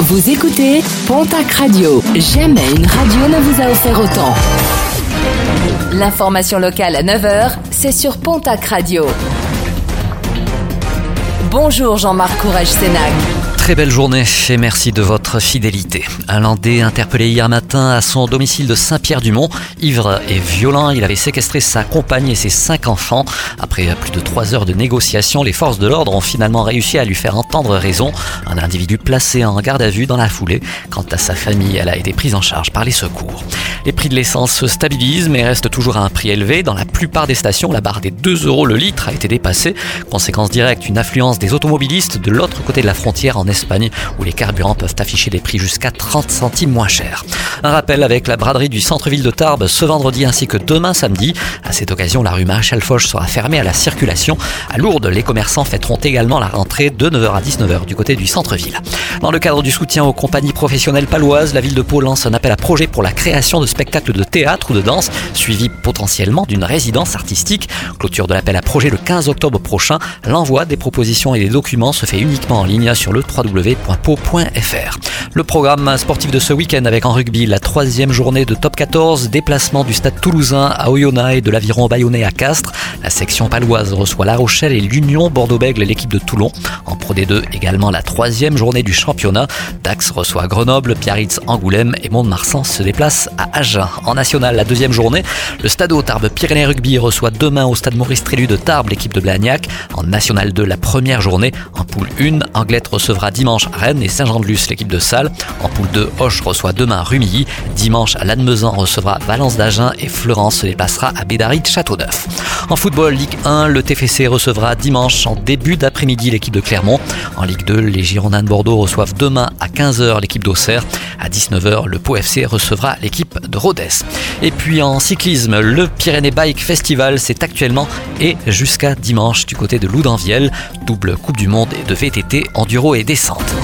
Vous écoutez Pontac Radio. Jamais une radio ne vous a offert autant. L'information locale à 9h, c'est sur Pontac Radio. Bonjour Jean-Marc Courage Sénac très belle journée et merci de votre fidélité. Un Landais interpellé hier matin à son domicile de Saint-Pierre-du-Mont, ivre et violent, il avait séquestré sa compagne et ses cinq enfants. Après plus de trois heures de négociations, les forces de l'ordre ont finalement réussi à lui faire entendre raison. Un individu placé en garde à vue dans la foulée. Quant à sa famille, elle a été prise en charge par les secours. Les prix de l'essence se stabilisent mais restent toujours à un prix élevé. Dans la plupart des stations, la barre des 2 euros le litre a été dépassée. Conséquence directe, une affluence des automobilistes de l'autre côté de la frontière en Espagne où les carburants peuvent afficher des prix jusqu'à 30 centimes moins chers. Un rappel avec la braderie du centre-ville de Tarbes ce vendredi ainsi que demain samedi. À cette occasion, la rue Maréchal Foch sera fermée à la circulation. À Lourdes, les commerçants fêteront également la rentrée de 9h à 19h du côté du centre-ville. Dans le cadre du soutien aux compagnies professionnelles paloises, la ville de Pau lance un appel à projet pour la création de spectacles de théâtre ou de danse, suivi potentiellement d'une résidence artistique. Clôture de l'appel à projet le 15 octobre prochain. L'envoi des propositions et des documents se fait uniquement en ligne sur le 3 www.po.fr. Le programme sportif de ce week-end avec en rugby la troisième journée de top 14, déplacement du stade toulousain à Oyonnax et de l'aviron bayonnais à Castres. La section paloise reçoit La Rochelle et l'Union Bordeaux-Bègles l'équipe de Toulon. En Pro D2 également la troisième journée du championnat. Dax reçoit Grenoble, Biarritz, Angoulême et Mont-de-Marsan se déplace à Agen. En national, la deuxième journée, le stade Tarbes Pyrénées Rugby reçoit demain au stade Maurice Trélu de Tarbes l'équipe de Blagnac. En national 2, la première journée, en poule 1, Anglette recevra dimanche Rennes et Saint-Jean-de-Luz, l'équipe de Salle. En poule 2, Hoche reçoit demain Rumilly. Dimanche, Lannemezan recevra Valence d'Agen et Florence se déplacera à Bédary de Châteauneuf. En football, Ligue 1, le TFC recevra dimanche en début d'après-midi l'équipe de Clermont. En Ligue 2, les Girondins de Bordeaux reçoivent demain à 15h l'équipe d'Auxerre. À 19h, le Pau FC recevra l'équipe de Rodez. Et puis en cyclisme, le Pyrénées Bike Festival, c'est actuellement et jusqu'à dimanche du côté de Loudanviel. Double Coupe du Monde de VTT, enduro et descente.